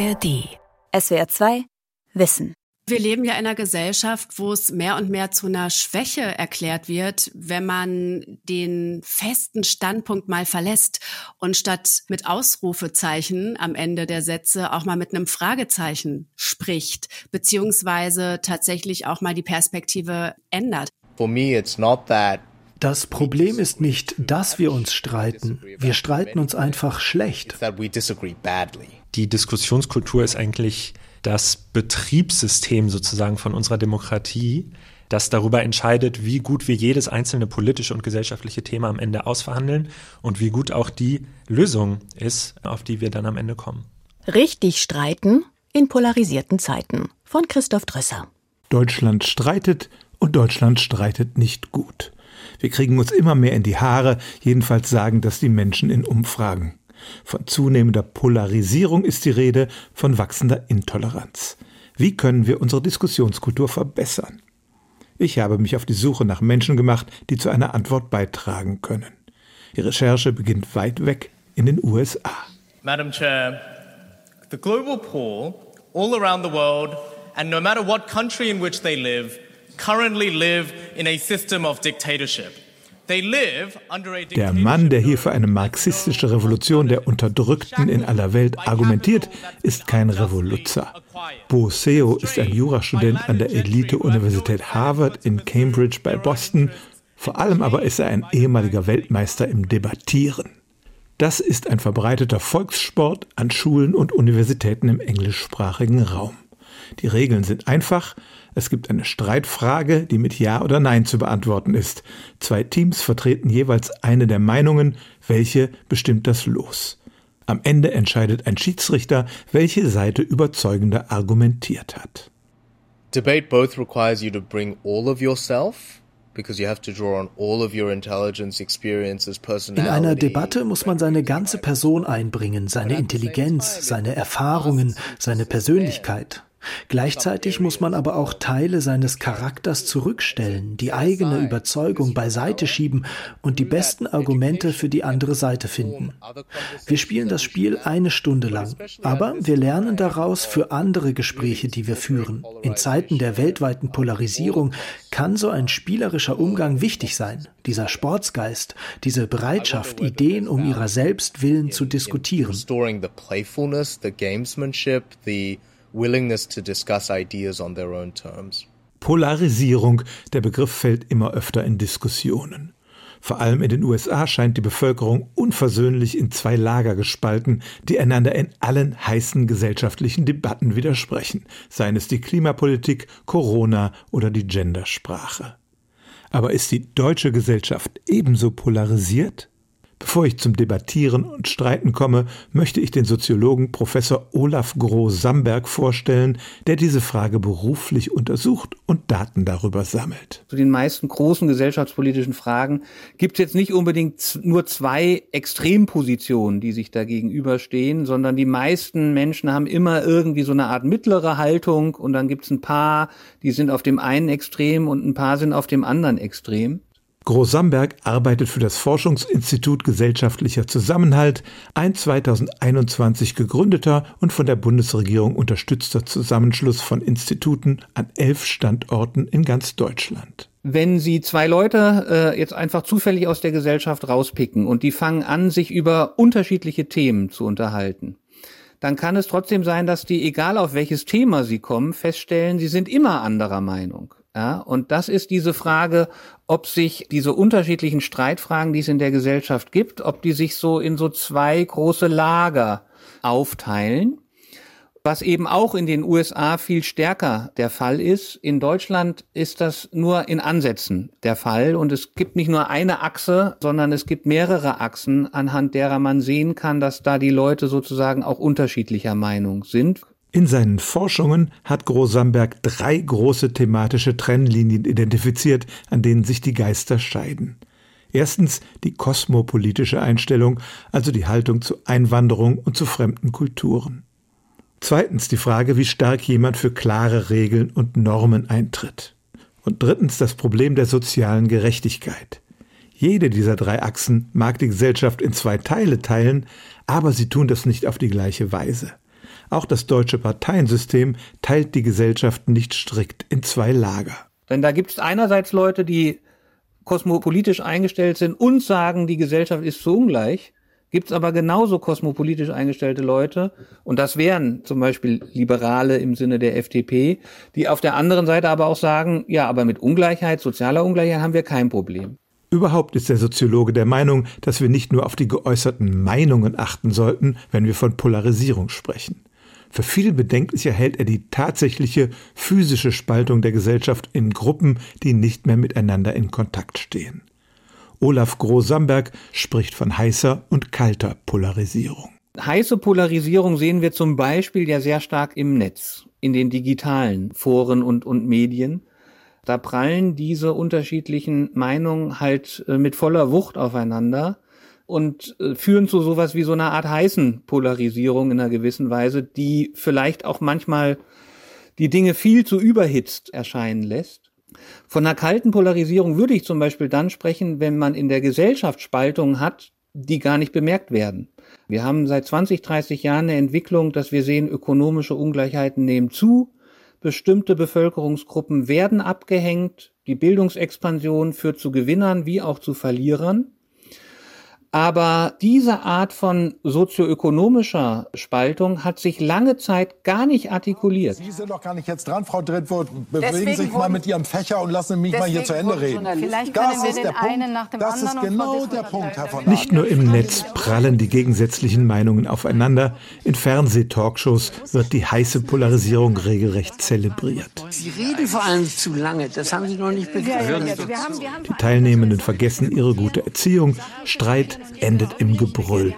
ARD. SWR 2 Wissen. Wir leben ja in einer Gesellschaft, wo es mehr und mehr zu einer Schwäche erklärt wird, wenn man den festen Standpunkt mal verlässt und statt mit Ausrufezeichen am Ende der Sätze auch mal mit einem Fragezeichen spricht, beziehungsweise tatsächlich auch mal die Perspektive ändert. For me, it's not that das Problem ist nicht, dass wir uns streiten. Wir streiten uns einfach schlecht. Die Diskussionskultur ist eigentlich das Betriebssystem sozusagen von unserer Demokratie, das darüber entscheidet, wie gut wir jedes einzelne politische und gesellschaftliche Thema am Ende ausverhandeln und wie gut auch die Lösung ist, auf die wir dann am Ende kommen. Richtig streiten in polarisierten Zeiten von Christoph Drösser. Deutschland streitet und Deutschland streitet nicht gut. Wir kriegen uns immer mehr in die Haare, jedenfalls sagen das die Menschen in Umfragen. Von zunehmender Polarisierung ist die Rede, von wachsender Intoleranz. Wie können wir unsere Diskussionskultur verbessern? Ich habe mich auf die Suche nach Menschen gemacht, die zu einer Antwort beitragen können. Die Recherche beginnt weit weg in den USA. Madam Chair, the global poor all around the world and no matter what country in which they live currently live in a system of dictatorship. Der Mann, der hier für eine marxistische Revolution der Unterdrückten in aller Welt argumentiert, ist kein Revoluzer. Bo Seo ist ein Jurastudent an der Elite-Universität Harvard in Cambridge bei Boston. Vor allem aber ist er ein ehemaliger Weltmeister im Debattieren. Das ist ein verbreiteter Volkssport an Schulen und Universitäten im englischsprachigen Raum. Die Regeln sind einfach. Es gibt eine Streitfrage, die mit Ja oder Nein zu beantworten ist. Zwei Teams vertreten jeweils eine der Meinungen, welche bestimmt das Los. Am Ende entscheidet ein Schiedsrichter, welche Seite überzeugender argumentiert hat. Debate both requires you to bring all of yourself in einer Debatte muss man seine ganze Person einbringen, seine Intelligenz, seine Erfahrungen, seine Persönlichkeit. Gleichzeitig muss man aber auch Teile seines Charakters zurückstellen, die eigene Überzeugung beiseite schieben und die besten Argumente für die andere Seite finden. Wir spielen das Spiel eine Stunde lang, aber wir lernen daraus für andere Gespräche, die wir führen. In Zeiten der weltweiten Polarisierung kann so ein spielerischer Umgang wichtig sein, dieser Sportsgeist, diese Bereitschaft, Ideen um ihrer selbst willen zu diskutieren willingness to discuss ideas on their own terms. Polarisierung, der Begriff fällt immer öfter in Diskussionen. Vor allem in den USA scheint die Bevölkerung unversöhnlich in zwei Lager gespalten, die einander in allen heißen gesellschaftlichen Debatten widersprechen, seien es die Klimapolitik, Corona oder die Gendersprache. Aber ist die deutsche Gesellschaft ebenso polarisiert? Bevor ich zum Debattieren und Streiten komme, möchte ich den Soziologen Professor Olaf Groh-Samberg vorstellen, der diese Frage beruflich untersucht und Daten darüber sammelt. Zu den meisten großen gesellschaftspolitischen Fragen gibt es jetzt nicht unbedingt nur zwei Extrempositionen, die sich da gegenüberstehen, sondern die meisten Menschen haben immer irgendwie so eine Art mittlere Haltung und dann gibt es ein paar, die sind auf dem einen Extrem und ein paar sind auf dem anderen Extrem. Groß-Samberg arbeitet für das Forschungsinstitut Gesellschaftlicher Zusammenhalt, ein 2021 gegründeter und von der Bundesregierung unterstützter Zusammenschluss von Instituten an elf Standorten in ganz Deutschland. Wenn Sie zwei Leute äh, jetzt einfach zufällig aus der Gesellschaft rauspicken und die fangen an, sich über unterschiedliche Themen zu unterhalten, dann kann es trotzdem sein, dass die, egal auf welches Thema sie kommen, feststellen, sie sind immer anderer Meinung. Ja, und das ist diese Frage, ob sich diese unterschiedlichen Streitfragen, die es in der Gesellschaft gibt, ob die sich so in so zwei große Lager aufteilen. Was eben auch in den USA viel stärker der Fall ist. In Deutschland ist das nur in Ansätzen der Fall. Und es gibt nicht nur eine Achse, sondern es gibt mehrere Achsen, anhand derer man sehen kann, dass da die Leute sozusagen auch unterschiedlicher Meinung sind. In seinen Forschungen hat Grosamberg drei große thematische Trennlinien identifiziert, an denen sich die Geister scheiden. Erstens die kosmopolitische Einstellung, also die Haltung zu Einwanderung und zu fremden Kulturen. Zweitens die Frage, wie stark jemand für klare Regeln und Normen eintritt. Und drittens das Problem der sozialen Gerechtigkeit. Jede dieser drei Achsen mag die Gesellschaft in zwei Teile teilen, aber sie tun das nicht auf die gleiche Weise. Auch das deutsche Parteiensystem teilt die Gesellschaft nicht strikt in zwei Lager. Denn da gibt es einerseits Leute, die kosmopolitisch eingestellt sind und sagen, die Gesellschaft ist zu ungleich. Gibt es aber genauso kosmopolitisch eingestellte Leute, und das wären zum Beispiel Liberale im Sinne der FDP, die auf der anderen Seite aber auch sagen, ja, aber mit Ungleichheit, sozialer Ungleichheit haben wir kein Problem. Überhaupt ist der Soziologe der Meinung, dass wir nicht nur auf die geäußerten Meinungen achten sollten, wenn wir von Polarisierung sprechen. Für viel bedenklicher hält er die tatsächliche physische Spaltung der Gesellschaft in Gruppen, die nicht mehr miteinander in Kontakt stehen. Olaf Groh-Samberg spricht von heißer und kalter Polarisierung. Heiße Polarisierung sehen wir zum Beispiel ja sehr stark im Netz, in den digitalen Foren und, und Medien. Da prallen diese unterschiedlichen Meinungen halt äh, mit voller Wucht aufeinander und äh, führen zu sowas wie so einer Art heißen Polarisierung in einer gewissen Weise, die vielleicht auch manchmal die Dinge viel zu überhitzt erscheinen lässt. Von einer kalten Polarisierung würde ich zum Beispiel dann sprechen, wenn man in der Gesellschaft Spaltungen hat, die gar nicht bemerkt werden. Wir haben seit 20, 30 Jahren eine Entwicklung, dass wir sehen, ökonomische Ungleichheiten nehmen zu, bestimmte Bevölkerungsgruppen werden abgehängt, die Bildungsexpansion führt zu Gewinnern wie auch zu Verlierern. Aber diese Art von sozioökonomischer Spaltung hat sich lange Zeit gar nicht artikuliert. Sie sind doch gar nicht jetzt dran, Frau Drittwohl. Bewegen Sie sich mal mit Ihrem Fächer und lassen mich mal hier zu Ende reden. Vielleicht das ist der Punkt. das ist genau der Punkt, Herr von Nicht nur im Netz prallen die gegensätzlichen Meinungen aufeinander. In Fernsehtalkshows wird die heiße Polarisierung regelrecht zelebriert. Sie reden vor allem zu lange. Das haben Sie noch nicht begriffen. Die Teilnehmenden vergessen ihre gute Erziehung, Streit, endet im Gebrüll.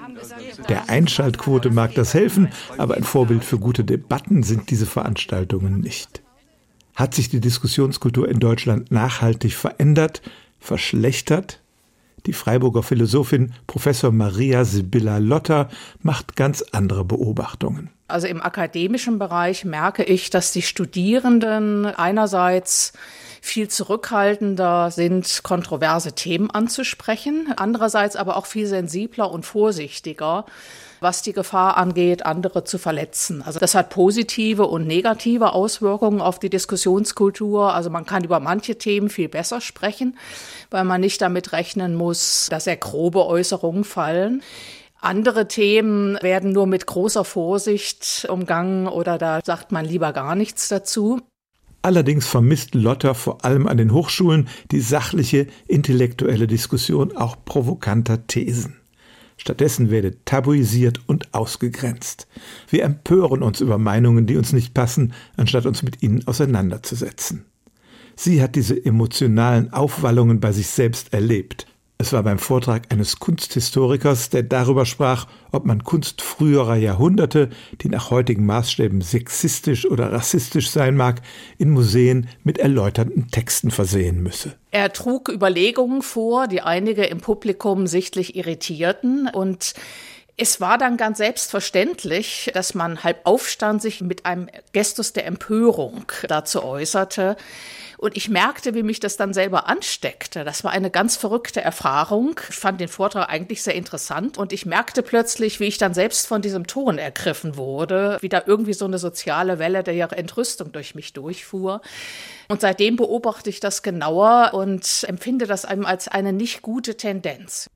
Der Einschaltquote mag das helfen, aber ein Vorbild für gute Debatten sind diese Veranstaltungen nicht. Hat sich die Diskussionskultur in Deutschland nachhaltig verändert, verschlechtert? Die Freiburger Philosophin Professor Maria Sibylla Lotter macht ganz andere Beobachtungen. Also im akademischen Bereich merke ich, dass die Studierenden einerseits viel zurückhaltender sind, kontroverse Themen anzusprechen, andererseits aber auch viel sensibler und vorsichtiger was die Gefahr angeht, andere zu verletzen. Also das hat positive und negative Auswirkungen auf die Diskussionskultur. Also man kann über manche Themen viel besser sprechen, weil man nicht damit rechnen muss, dass sehr grobe Äußerungen fallen. Andere Themen werden nur mit großer Vorsicht umgangen oder da sagt man lieber gar nichts dazu. Allerdings vermisst Lotter vor allem an den Hochschulen die sachliche, intellektuelle Diskussion auch provokanter Thesen. Stattdessen werde tabuisiert und ausgegrenzt. Wir empören uns über Meinungen, die uns nicht passen, anstatt uns mit ihnen auseinanderzusetzen. Sie hat diese emotionalen Aufwallungen bei sich selbst erlebt. Es war beim Vortrag eines Kunsthistorikers, der darüber sprach, ob man Kunst früherer Jahrhunderte, die nach heutigen Maßstäben sexistisch oder rassistisch sein mag, in Museen mit erläuternden Texten versehen müsse. Er trug Überlegungen vor, die einige im Publikum sichtlich irritierten und es war dann ganz selbstverständlich, dass man halb aufstand, sich mit einem Gestus der Empörung dazu äußerte. Und ich merkte, wie mich das dann selber ansteckte. Das war eine ganz verrückte Erfahrung. Ich fand den Vortrag eigentlich sehr interessant und ich merkte plötzlich, wie ich dann selbst von diesem Ton ergriffen wurde, wie da irgendwie so eine soziale Welle der Entrüstung durch mich durchfuhr. Und seitdem beobachte ich das genauer und empfinde das einem als eine nicht gute Tendenz.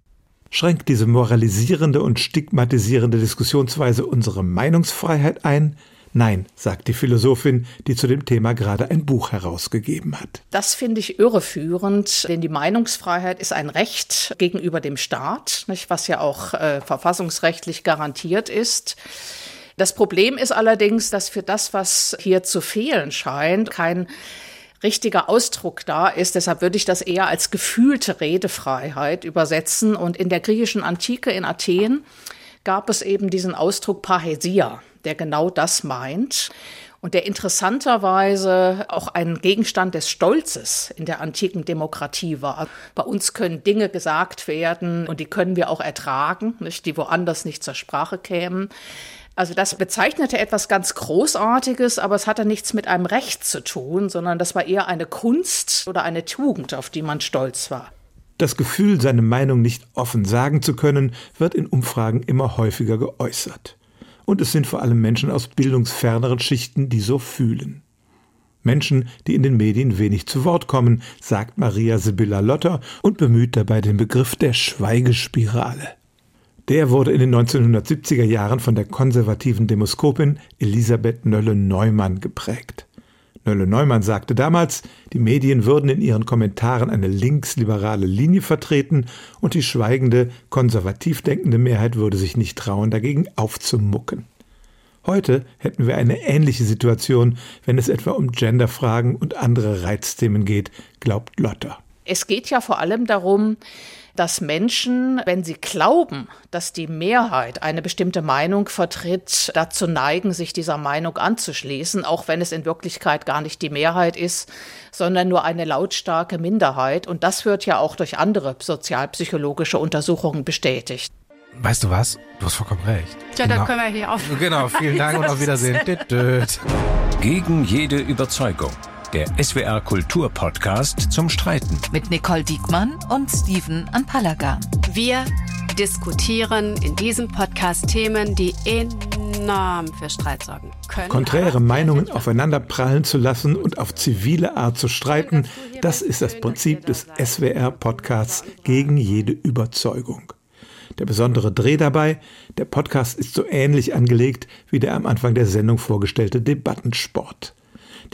Schränkt diese moralisierende und stigmatisierende Diskussionsweise unsere Meinungsfreiheit ein? Nein, sagt die Philosophin, die zu dem Thema gerade ein Buch herausgegeben hat. Das finde ich irreführend, denn die Meinungsfreiheit ist ein Recht gegenüber dem Staat, nicht, was ja auch äh, verfassungsrechtlich garantiert ist. Das Problem ist allerdings, dass für das, was hier zu fehlen scheint, kein richtiger Ausdruck da ist. Deshalb würde ich das eher als gefühlte Redefreiheit übersetzen. Und in der griechischen Antike in Athen gab es eben diesen Ausdruck Parhesia der genau das meint und der interessanterweise auch ein Gegenstand des Stolzes in der antiken Demokratie war. Bei uns können Dinge gesagt werden und die können wir auch ertragen, nicht, die woanders nicht zur Sprache kämen. Also das bezeichnete etwas ganz Großartiges, aber es hatte nichts mit einem Recht zu tun, sondern das war eher eine Kunst oder eine Tugend, auf die man stolz war. Das Gefühl, seine Meinung nicht offen sagen zu können, wird in Umfragen immer häufiger geäußert. Und es sind vor allem Menschen aus bildungsferneren Schichten, die so fühlen. Menschen, die in den Medien wenig zu Wort kommen, sagt Maria Sibylla Lotter und bemüht dabei den Begriff der Schweigespirale. Der wurde in den 1970er Jahren von der konservativen Demoskopin Elisabeth Nölle-Neumann geprägt. Nölle-Neumann sagte damals, die Medien würden in ihren Kommentaren eine linksliberale Linie vertreten und die schweigende, konservativ denkende Mehrheit würde sich nicht trauen, dagegen aufzumucken. Heute hätten wir eine ähnliche Situation, wenn es etwa um Genderfragen und andere Reizthemen geht, glaubt Lotter. Es geht ja vor allem darum, dass Menschen, wenn sie glauben, dass die Mehrheit eine bestimmte Meinung vertritt, dazu neigen, sich dieser Meinung anzuschließen, auch wenn es in Wirklichkeit gar nicht die Mehrheit ist, sondern nur eine lautstarke Minderheit. Und das wird ja auch durch andere sozialpsychologische Untersuchungen bestätigt. Weißt du was? Du hast vollkommen recht. Ja, genau. dann können wir hier auf. Genau, vielen Dank und auf Wiedersehen. Gegen jede Überzeugung. Der SWR Kultur Podcast zum Streiten. Mit Nicole Diekmann und Steven Anpalagan. Wir diskutieren in diesem Podcast Themen, die enorm für Streit sorgen können. Konträre Meinungen aufeinander prallen zu lassen und auf zivile Art zu streiten, das ist das Prinzip des SWR Podcasts gegen jede Überzeugung. Der besondere Dreh dabei, der Podcast ist so ähnlich angelegt wie der am Anfang der Sendung vorgestellte Debattensport.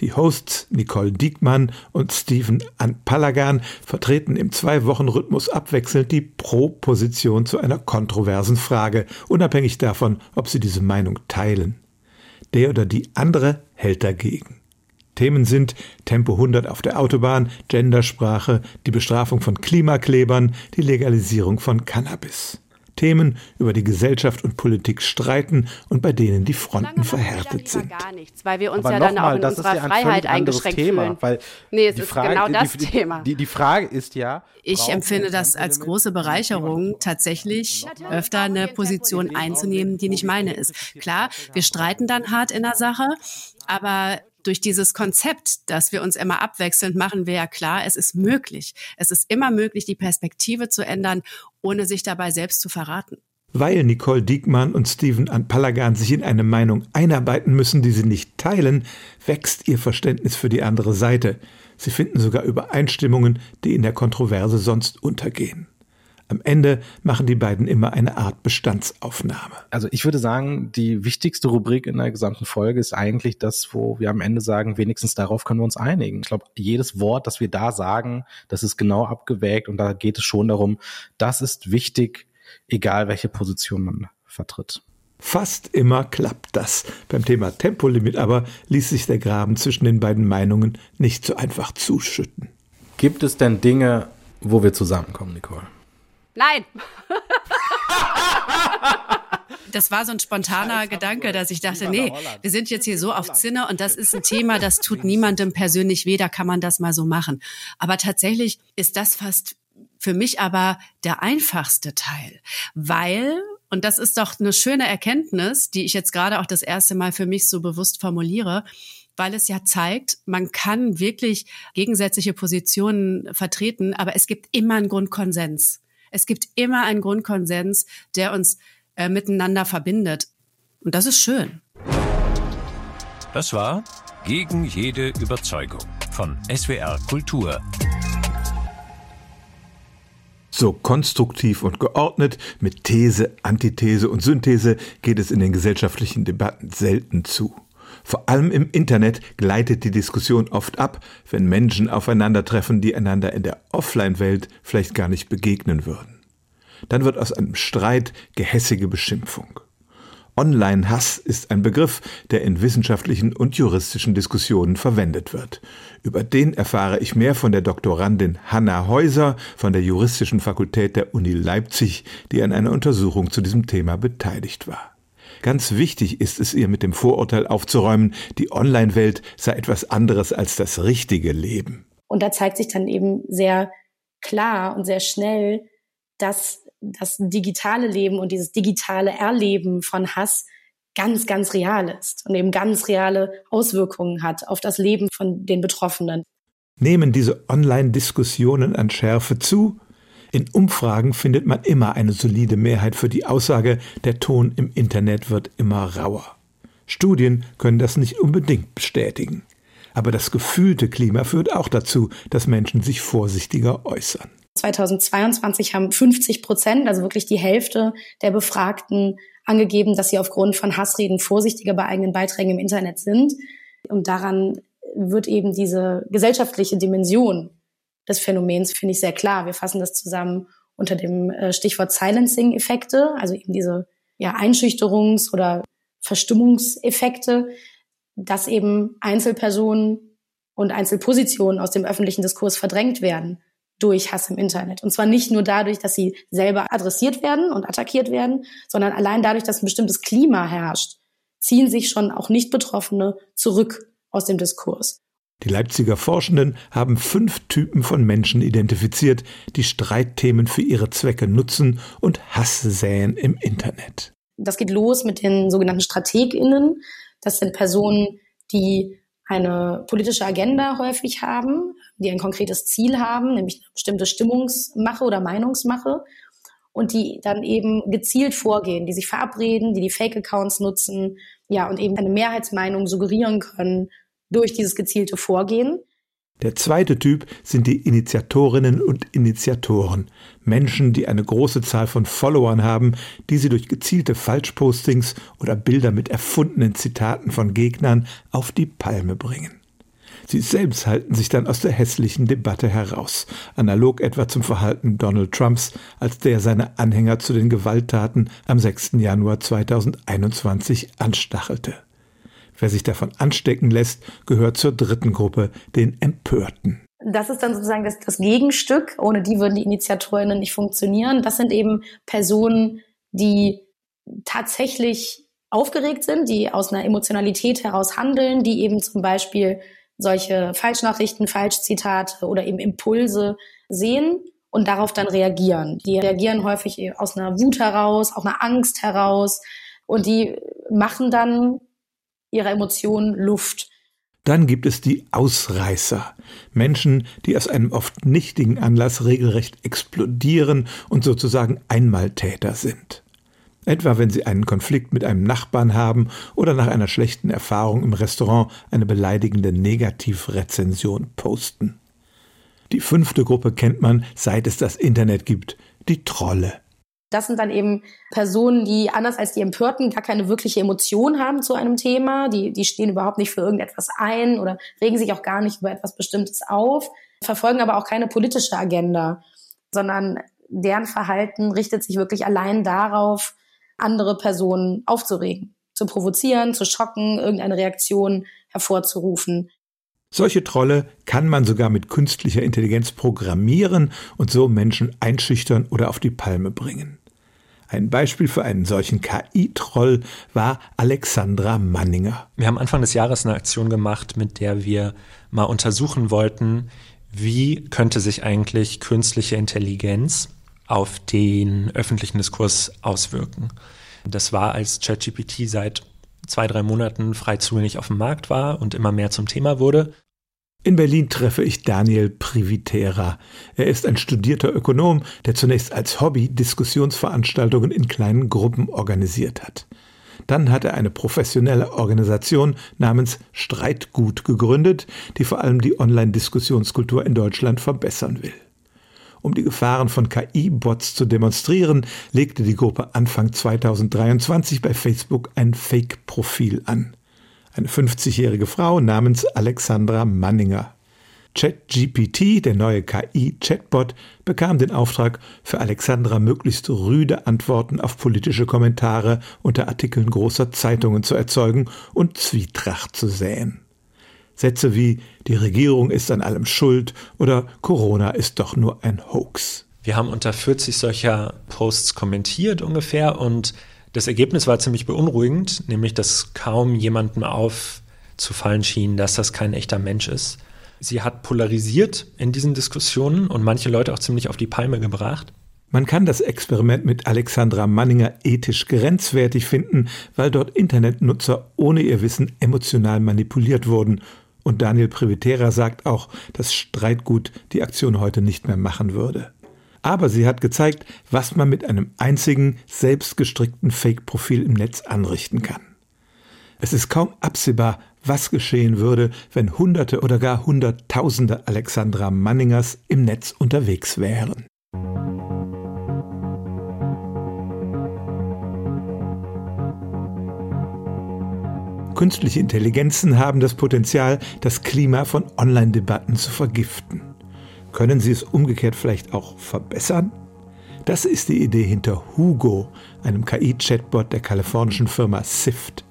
Die Hosts Nicole Diekmann und Steven Anpalagan vertreten im Zwei-Wochen-Rhythmus abwechselnd die Pro-Position zu einer kontroversen Frage, unabhängig davon, ob sie diese Meinung teilen. Der oder die andere hält dagegen. Themen sind Tempo 100 auf der Autobahn, Gendersprache, die Bestrafung von Klimaklebern, die Legalisierung von Cannabis. Themen, über die Gesellschaft und Politik streiten und bei denen die Fronten verhärtet sind. Gar nichts, weil wir uns ja dann mal, auch in unserer ja Freiheit eingeschränkt Thema, fühlen. Weil nee, es ist Frage, genau das die, Thema. Die, die, Frage ist ja. Ich empfinde das als große Bereicherung, tatsächlich öfter eine Position einzunehmen, die nicht meine ist. Klar, wir streiten dann hart in der Sache, aber durch dieses Konzept, dass wir uns immer abwechselnd machen, wir ja klar, es ist möglich. Es ist immer möglich, die Perspektive zu ändern, ohne sich dabei selbst zu verraten. Weil Nicole Diekmann und Steven Anpalagan sich in eine Meinung einarbeiten müssen, die sie nicht teilen, wächst ihr Verständnis für die andere Seite. Sie finden sogar Übereinstimmungen, die in der Kontroverse sonst untergehen. Am Ende machen die beiden immer eine Art Bestandsaufnahme. Also ich würde sagen, die wichtigste Rubrik in der gesamten Folge ist eigentlich das, wo wir am Ende sagen, wenigstens darauf können wir uns einigen. Ich glaube, jedes Wort, das wir da sagen, das ist genau abgewägt und da geht es schon darum, das ist wichtig, egal welche Position man vertritt. Fast immer klappt das. Beim Thema Tempolimit aber ließ sich der Graben zwischen den beiden Meinungen nicht so einfach zuschütten. Gibt es denn Dinge, wo wir zusammenkommen, Nicole? Nein. Das war so ein spontaner Gedanke, dass ich dachte, nee, wir sind jetzt hier so auf Zinne und das ist ein Thema, das tut niemandem persönlich weh, da kann man das mal so machen. Aber tatsächlich ist das fast für mich aber der einfachste Teil, weil und das ist doch eine schöne Erkenntnis, die ich jetzt gerade auch das erste Mal für mich so bewusst formuliere, weil es ja zeigt, man kann wirklich gegensätzliche Positionen vertreten, aber es gibt immer einen Grundkonsens. Es gibt immer einen Grundkonsens, der uns äh, miteinander verbindet. Und das ist schön. Das war Gegen jede Überzeugung von SWR Kultur. So konstruktiv und geordnet mit These, Antithese und Synthese geht es in den gesellschaftlichen Debatten selten zu. Vor allem im Internet gleitet die Diskussion oft ab, wenn Menschen aufeinandertreffen, die einander in der Offline-Welt vielleicht gar nicht begegnen würden. Dann wird aus einem Streit gehässige Beschimpfung. Online-Hass ist ein Begriff, der in wissenschaftlichen und juristischen Diskussionen verwendet wird. Über den erfahre ich mehr von der Doktorandin Hanna Häuser von der Juristischen Fakultät der Uni Leipzig, die an einer Untersuchung zu diesem Thema beteiligt war. Ganz wichtig ist es ihr mit dem Vorurteil aufzuräumen, die Online-Welt sei etwas anderes als das richtige Leben. Und da zeigt sich dann eben sehr klar und sehr schnell, dass das digitale Leben und dieses digitale Erleben von Hass ganz, ganz real ist und eben ganz reale Auswirkungen hat auf das Leben von den Betroffenen. Nehmen diese Online-Diskussionen an Schärfe zu? In Umfragen findet man immer eine solide Mehrheit für die Aussage, der Ton im Internet wird immer rauer. Studien können das nicht unbedingt bestätigen. Aber das gefühlte Klima führt auch dazu, dass Menschen sich vorsichtiger äußern. 2022 haben 50 Prozent, also wirklich die Hälfte der Befragten, angegeben, dass sie aufgrund von Hassreden vorsichtiger bei eigenen Beiträgen im Internet sind. Und daran wird eben diese gesellschaftliche Dimension des Phänomens, finde ich, sehr klar. Wir fassen das zusammen unter dem äh, Stichwort Silencing-Effekte, also eben diese ja, Einschüchterungs- oder Verstimmungseffekte, dass eben Einzelpersonen und Einzelpositionen aus dem öffentlichen Diskurs verdrängt werden durch Hass im Internet. Und zwar nicht nur dadurch, dass sie selber adressiert werden und attackiert werden, sondern allein dadurch, dass ein bestimmtes Klima herrscht, ziehen sich schon auch Nicht-Betroffene zurück aus dem Diskurs. Die Leipziger Forschenden haben fünf Typen von Menschen identifiziert, die Streitthemen für ihre Zwecke nutzen und Hass säen im Internet. Das geht los mit den sogenannten StrategInnen. Das sind Personen, die eine politische Agenda häufig haben, die ein konkretes Ziel haben, nämlich eine bestimmte Stimmungsmache oder Meinungsmache und die dann eben gezielt vorgehen, die sich verabreden, die die Fake-Accounts nutzen, ja, und eben eine Mehrheitsmeinung suggerieren können durch dieses gezielte Vorgehen. Der zweite Typ sind die Initiatorinnen und Initiatoren, Menschen, die eine große Zahl von Followern haben, die sie durch gezielte Falschpostings oder Bilder mit erfundenen Zitaten von Gegnern auf die Palme bringen. Sie selbst halten sich dann aus der hässlichen Debatte heraus, analog etwa zum Verhalten Donald Trumps, als der seine Anhänger zu den Gewalttaten am 6. Januar 2021 anstachelte. Wer sich davon anstecken lässt, gehört zur dritten Gruppe, den Empörten. Das ist dann sozusagen das, das Gegenstück. Ohne die würden die Initiatorinnen nicht funktionieren. Das sind eben Personen, die tatsächlich aufgeregt sind, die aus einer Emotionalität heraus handeln, die eben zum Beispiel solche Falschnachrichten, Falschzitate oder eben Impulse sehen und darauf dann reagieren. Die reagieren häufig aus einer Wut heraus, auch einer Angst heraus und die machen dann ihrer Emotionen Luft. Dann gibt es die Ausreißer, Menschen, die aus einem oft nichtigen Anlass regelrecht explodieren und sozusagen Einmaltäter sind. Etwa wenn sie einen Konflikt mit einem Nachbarn haben oder nach einer schlechten Erfahrung im Restaurant eine beleidigende Negativrezension posten. Die fünfte Gruppe kennt man, seit es das Internet gibt, die Trolle. Das sind dann eben Personen, die anders als die Empörten gar keine wirkliche Emotion haben zu einem Thema. Die, die stehen überhaupt nicht für irgendetwas ein oder regen sich auch gar nicht über etwas Bestimmtes auf, verfolgen aber auch keine politische Agenda, sondern deren Verhalten richtet sich wirklich allein darauf, andere Personen aufzuregen, zu provozieren, zu schocken, irgendeine Reaktion hervorzurufen. Solche Trolle kann man sogar mit künstlicher Intelligenz programmieren und so Menschen einschüchtern oder auf die Palme bringen. Ein Beispiel für einen solchen KI-Troll war Alexandra Manninger. Wir haben Anfang des Jahres eine Aktion gemacht, mit der wir mal untersuchen wollten, wie könnte sich eigentlich künstliche Intelligenz auf den öffentlichen Diskurs auswirken. Das war, als ChatGPT seit zwei, drei Monaten frei zugänglich auf dem Markt war und immer mehr zum Thema wurde. In Berlin treffe ich Daniel Privitera. Er ist ein studierter Ökonom, der zunächst als Hobby Diskussionsveranstaltungen in kleinen Gruppen organisiert hat. Dann hat er eine professionelle Organisation namens Streitgut gegründet, die vor allem die Online-Diskussionskultur in Deutschland verbessern will. Um die Gefahren von KI-Bots zu demonstrieren, legte die Gruppe Anfang 2023 bei Facebook ein Fake-Profil an eine 50-jährige Frau namens Alexandra Manninger. ChatGPT, der neue KI-Chatbot, bekam den Auftrag, für Alexandra möglichst rüde Antworten auf politische Kommentare unter Artikeln großer Zeitungen zu erzeugen und Zwietracht zu säen. Sätze wie die Regierung ist an allem schuld oder Corona ist doch nur ein Hoax. Wir haben unter 40 solcher Posts kommentiert ungefähr und das Ergebnis war ziemlich beunruhigend, nämlich dass kaum jemandem aufzufallen schien, dass das kein echter Mensch ist. Sie hat polarisiert in diesen Diskussionen und manche Leute auch ziemlich auf die Palme gebracht. Man kann das Experiment mit Alexandra Manninger ethisch grenzwertig finden, weil dort Internetnutzer ohne ihr Wissen emotional manipuliert wurden. Und Daniel Privitera sagt auch, dass Streitgut die Aktion heute nicht mehr machen würde. Aber sie hat gezeigt, was man mit einem einzigen, selbstgestrickten Fake-Profil im Netz anrichten kann. Es ist kaum absehbar, was geschehen würde, wenn Hunderte oder gar Hunderttausende Alexandra Manningers im Netz unterwegs wären. Künstliche Intelligenzen haben das Potenzial, das Klima von Online-Debatten zu vergiften. Können sie es umgekehrt vielleicht auch verbessern? Das ist die Idee hinter Hugo, einem KI-Chatbot der kalifornischen Firma Sift.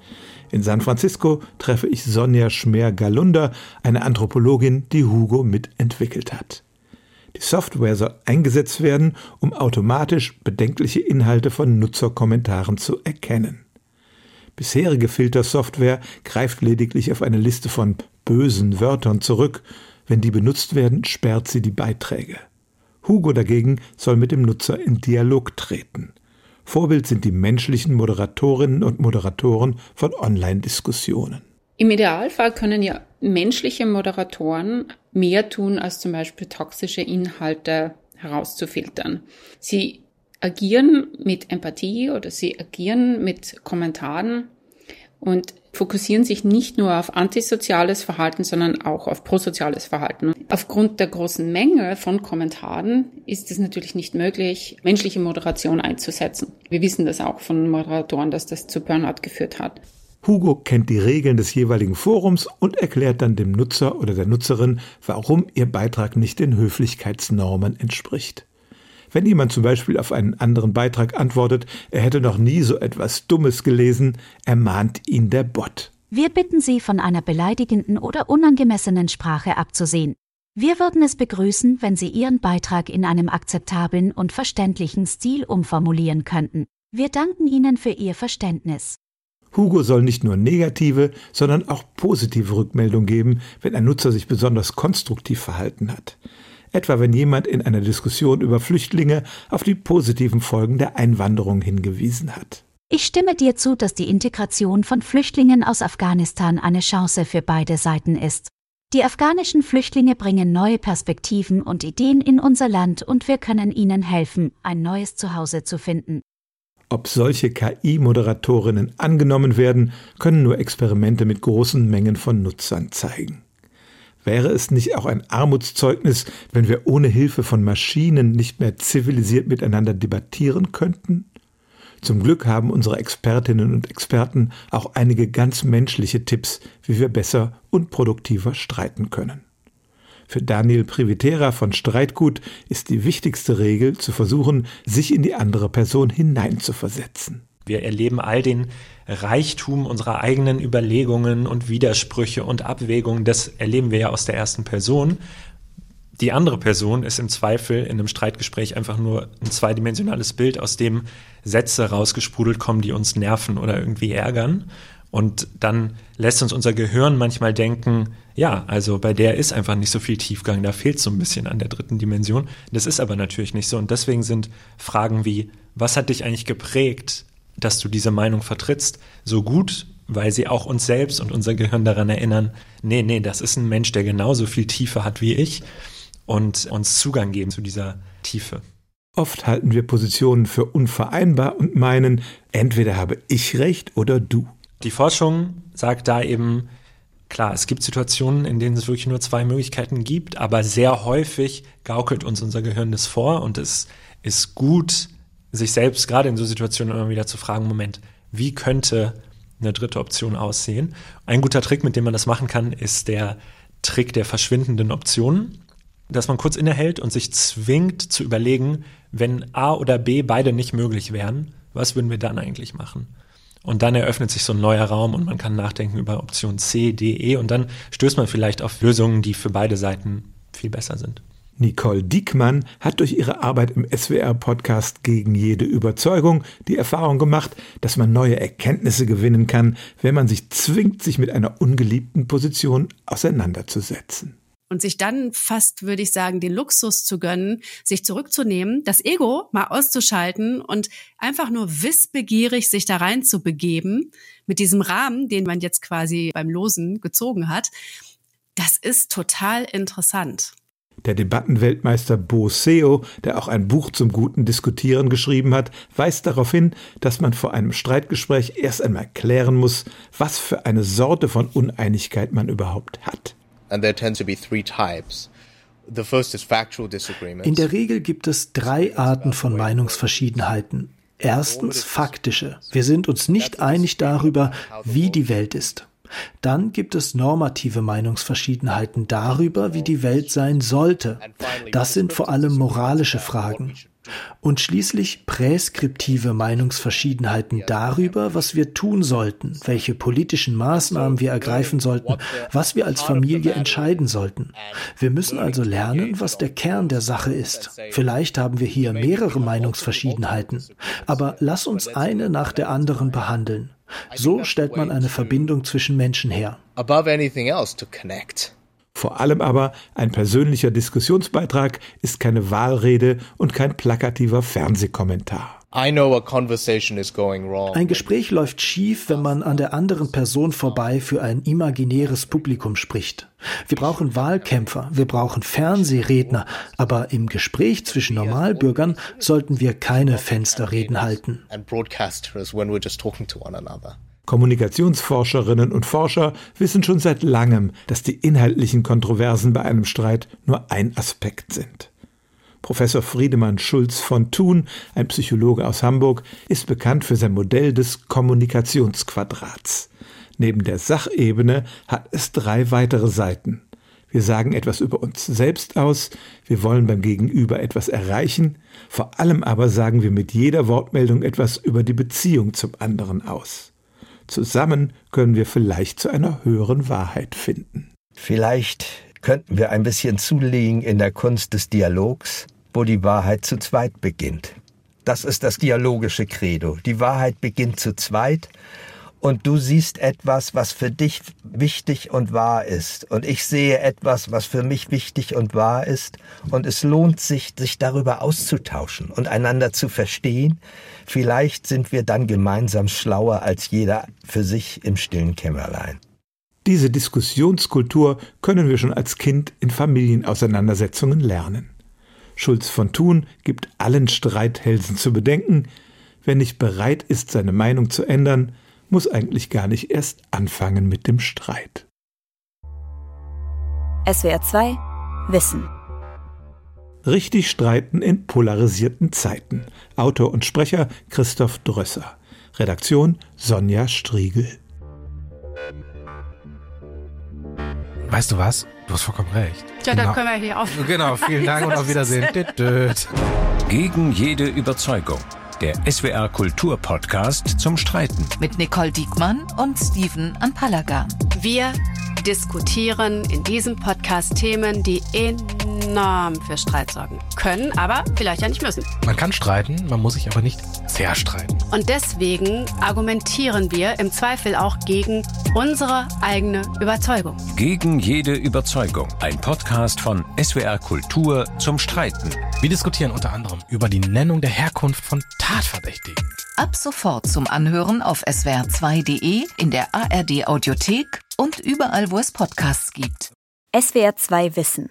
In San Francisco treffe ich Sonja Schmer-Galunder, eine Anthropologin, die Hugo mitentwickelt hat. Die Software soll eingesetzt werden, um automatisch bedenkliche Inhalte von Nutzerkommentaren zu erkennen. Bisherige Filtersoftware greift lediglich auf eine Liste von bösen Wörtern zurück. Wenn die benutzt werden, sperrt sie die Beiträge. Hugo dagegen soll mit dem Nutzer in Dialog treten. Vorbild sind die menschlichen Moderatorinnen und Moderatoren von Online-Diskussionen. Im Idealfall können ja menschliche Moderatoren mehr tun, als zum Beispiel toxische Inhalte herauszufiltern. Sie agieren mit Empathie oder sie agieren mit Kommentaren und fokussieren sich nicht nur auf antisoziales Verhalten, sondern auch auf prosoziales Verhalten. Aufgrund der großen Menge von Kommentaren ist es natürlich nicht möglich, menschliche Moderation einzusetzen. Wir wissen das auch von Moderatoren, dass das zu Burnout geführt hat. Hugo kennt die Regeln des jeweiligen Forums und erklärt dann dem Nutzer oder der Nutzerin, warum ihr Beitrag nicht den Höflichkeitsnormen entspricht. Wenn jemand zum Beispiel auf einen anderen Beitrag antwortet, er hätte noch nie so etwas Dummes gelesen, ermahnt ihn der Bot. Wir bitten Sie, von einer beleidigenden oder unangemessenen Sprache abzusehen. Wir würden es begrüßen, wenn Sie Ihren Beitrag in einem akzeptablen und verständlichen Stil umformulieren könnten. Wir danken Ihnen für Ihr Verständnis. Hugo soll nicht nur negative, sondern auch positive Rückmeldung geben, wenn ein Nutzer sich besonders konstruktiv verhalten hat etwa wenn jemand in einer Diskussion über Flüchtlinge auf die positiven Folgen der Einwanderung hingewiesen hat. Ich stimme dir zu, dass die Integration von Flüchtlingen aus Afghanistan eine Chance für beide Seiten ist. Die afghanischen Flüchtlinge bringen neue Perspektiven und Ideen in unser Land und wir können ihnen helfen, ein neues Zuhause zu finden. Ob solche KI-Moderatorinnen angenommen werden, können nur Experimente mit großen Mengen von Nutzern zeigen. Wäre es nicht auch ein Armutszeugnis, wenn wir ohne Hilfe von Maschinen nicht mehr zivilisiert miteinander debattieren könnten? Zum Glück haben unsere Expertinnen und Experten auch einige ganz menschliche Tipps, wie wir besser und produktiver streiten können. Für Daniel Privitera von Streitgut ist die wichtigste Regel zu versuchen, sich in die andere Person hineinzuversetzen. Wir erleben all den Reichtum unserer eigenen Überlegungen und Widersprüche und Abwägungen. Das erleben wir ja aus der ersten Person. Die andere Person ist im Zweifel in einem Streitgespräch einfach nur ein zweidimensionales Bild, aus dem Sätze rausgesprudelt kommen, die uns nerven oder irgendwie ärgern. Und dann lässt uns unser Gehirn manchmal denken, ja, also bei der ist einfach nicht so viel Tiefgang, da fehlt so ein bisschen an der dritten Dimension. Das ist aber natürlich nicht so. Und deswegen sind Fragen wie, was hat dich eigentlich geprägt? Dass du diese Meinung vertrittst, so gut, weil sie auch uns selbst und unser Gehirn daran erinnern, nee, nee, das ist ein Mensch, der genauso viel Tiefe hat wie ich und uns Zugang geben zu dieser Tiefe. Oft halten wir Positionen für unvereinbar und meinen, entweder habe ich recht oder du. Die Forschung sagt da eben, klar, es gibt Situationen, in denen es wirklich nur zwei Möglichkeiten gibt, aber sehr häufig gaukelt uns unser Gehirn das vor und es ist gut, sich selbst gerade in so Situationen immer wieder zu fragen, Moment, wie könnte eine dritte Option aussehen? Ein guter Trick, mit dem man das machen kann, ist der Trick der verschwindenden Optionen, dass man kurz innehält und sich zwingt zu überlegen, wenn A oder B beide nicht möglich wären, was würden wir dann eigentlich machen? Und dann eröffnet sich so ein neuer Raum und man kann nachdenken über Option C, D, E und dann stößt man vielleicht auf Lösungen, die für beide Seiten viel besser sind. Nicole Diekmann hat durch ihre Arbeit im SWR-Podcast gegen jede Überzeugung die Erfahrung gemacht, dass man neue Erkenntnisse gewinnen kann, wenn man sich zwingt, sich mit einer ungeliebten Position auseinanderzusetzen und sich dann fast, würde ich sagen, den Luxus zu gönnen, sich zurückzunehmen, das Ego mal auszuschalten und einfach nur wissbegierig sich da rein zu begeben mit diesem Rahmen, den man jetzt quasi beim Losen gezogen hat. Das ist total interessant. Der Debattenweltmeister Bo Seo, der auch ein Buch zum guten Diskutieren geschrieben hat, weist darauf hin, dass man vor einem Streitgespräch erst einmal klären muss, was für eine Sorte von Uneinigkeit man überhaupt hat. And there tend to be three types. In der Regel gibt es drei Arten von Meinungsverschiedenheiten. Erstens faktische. Wir sind uns nicht einig darüber, wie die Welt ist. Dann gibt es normative Meinungsverschiedenheiten darüber, wie die Welt sein sollte. Das sind vor allem moralische Fragen. Und schließlich präskriptive Meinungsverschiedenheiten darüber, was wir tun sollten, welche politischen Maßnahmen wir ergreifen sollten, was wir als Familie entscheiden sollten. Wir müssen also lernen, was der Kern der Sache ist. Vielleicht haben wir hier mehrere Meinungsverschiedenheiten, aber lass uns eine nach der anderen behandeln. So stellt man eine Verbindung zwischen Menschen her. Vor allem aber ein persönlicher Diskussionsbeitrag ist keine Wahlrede und kein plakativer Fernsehkommentar. Ein Gespräch läuft schief, wenn man an der anderen Person vorbei für ein imaginäres Publikum spricht. Wir brauchen Wahlkämpfer, wir brauchen Fernsehredner, aber im Gespräch zwischen Normalbürgern sollten wir keine Fensterreden halten. Kommunikationsforscherinnen und Forscher wissen schon seit langem, dass die inhaltlichen Kontroversen bei einem Streit nur ein Aspekt sind. Professor Friedemann Schulz von Thun, ein Psychologe aus Hamburg, ist bekannt für sein Modell des Kommunikationsquadrats. Neben der Sachebene hat es drei weitere Seiten. Wir sagen etwas über uns selbst aus, wir wollen beim Gegenüber etwas erreichen, vor allem aber sagen wir mit jeder Wortmeldung etwas über die Beziehung zum anderen aus. Zusammen können wir vielleicht zu einer höheren Wahrheit finden. Vielleicht könnten wir ein bisschen zulegen in der Kunst des Dialogs, wo die Wahrheit zu zweit beginnt. Das ist das dialogische Credo. Die Wahrheit beginnt zu zweit und du siehst etwas, was für dich wichtig und wahr ist. Und ich sehe etwas, was für mich wichtig und wahr ist. Und es lohnt sich, sich darüber auszutauschen und einander zu verstehen. Vielleicht sind wir dann gemeinsam schlauer als jeder für sich im stillen Kämmerlein. Diese Diskussionskultur können wir schon als Kind in Familienauseinandersetzungen lernen. Schulz von Thun gibt allen Streithälsen zu bedenken, wer nicht bereit ist, seine Meinung zu ändern, muss eigentlich gar nicht erst anfangen mit dem Streit. SWR 2 Wissen Richtig streiten in polarisierten Zeiten. Autor und Sprecher Christoph Drösser. Redaktion Sonja Striegel. Weißt du was? Du hast vollkommen recht. Ja, genau. dann können wir hier auf. Genau, vielen Dank und auf Wiedersehen. Gegen jede Überzeugung. Der SWR Kultur Podcast zum Streiten. Mit Nicole Diekmann und Steven Anpalagan. Wir diskutieren in diesem Podcast Themen, die enorm für Streit sorgen können, aber vielleicht ja nicht müssen. Man kann streiten, man muss sich aber nicht sehr streiten. Und deswegen argumentieren wir im Zweifel auch gegen unsere eigene Überzeugung. Gegen jede Überzeugung. Ein Podcast von SWR Kultur zum Streiten. Wir diskutieren unter anderem über die Nennung der Herkunft von Tatverdächtigen. Ab sofort zum Anhören auf swr2.de, in der ARD Audiothek und überall, wo es Podcasts gibt. SWR 2 Wissen.